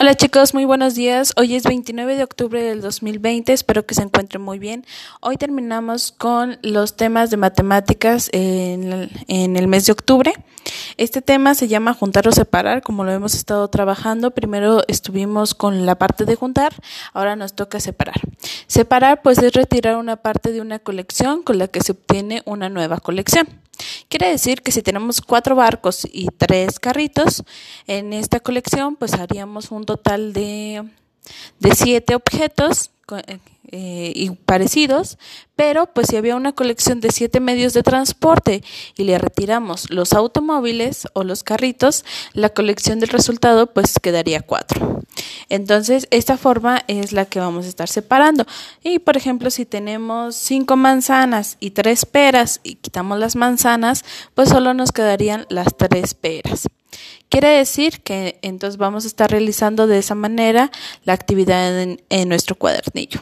Hola chicos, muy buenos días. Hoy es 29 de octubre del 2020, espero que se encuentren muy bien. Hoy terminamos con los temas de matemáticas en el, mes de octubre. Este tema se llama juntar o separar, como lo hemos estado trabajando. Primero estuvimos con la parte de juntar, ahora nos toca separar. Separar pues es retirar una parte de una colección con la que se obtiene una nueva colección. Quiere decir que si tenemos cuatro barcos y tres carritos en esta colección, pues haríamos un total de, de siete objetos eh, y parecidos, pero pues si había una colección de siete medios de transporte y le retiramos los automóviles o los carritos, la colección del resultado pues quedaría cuatro. Entonces, esta forma es la que vamos a estar separando. Y, por ejemplo, si tenemos cinco manzanas y tres peras y quitamos las manzanas, pues solo nos quedarían las tres peras. Quiere decir que entonces vamos a estar realizando de esa manera la actividad en, en nuestro cuadernillo.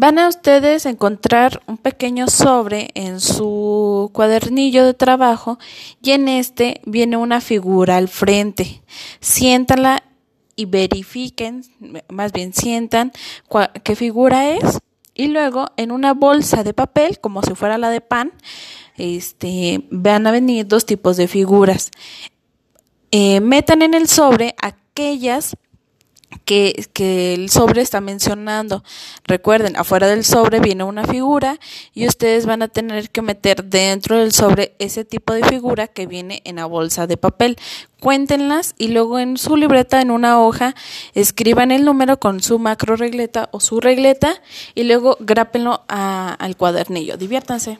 Van a ustedes encontrar un pequeño sobre en su cuadernillo de trabajo y en este viene una figura al frente. Siéntala y verifiquen, más bien sientan qué figura es y luego en una bolsa de papel, como si fuera la de pan, este, van a venir dos tipos de figuras. Eh, metan en el sobre aquellas que, el sobre está mencionando. Recuerden, afuera del sobre viene una figura y ustedes van a tener que meter dentro del sobre ese tipo de figura que viene en la bolsa de papel. Cuéntenlas y luego en su libreta, en una hoja, escriban el número con su macro regleta o su regleta y luego grápenlo al cuadernillo. Diviértanse.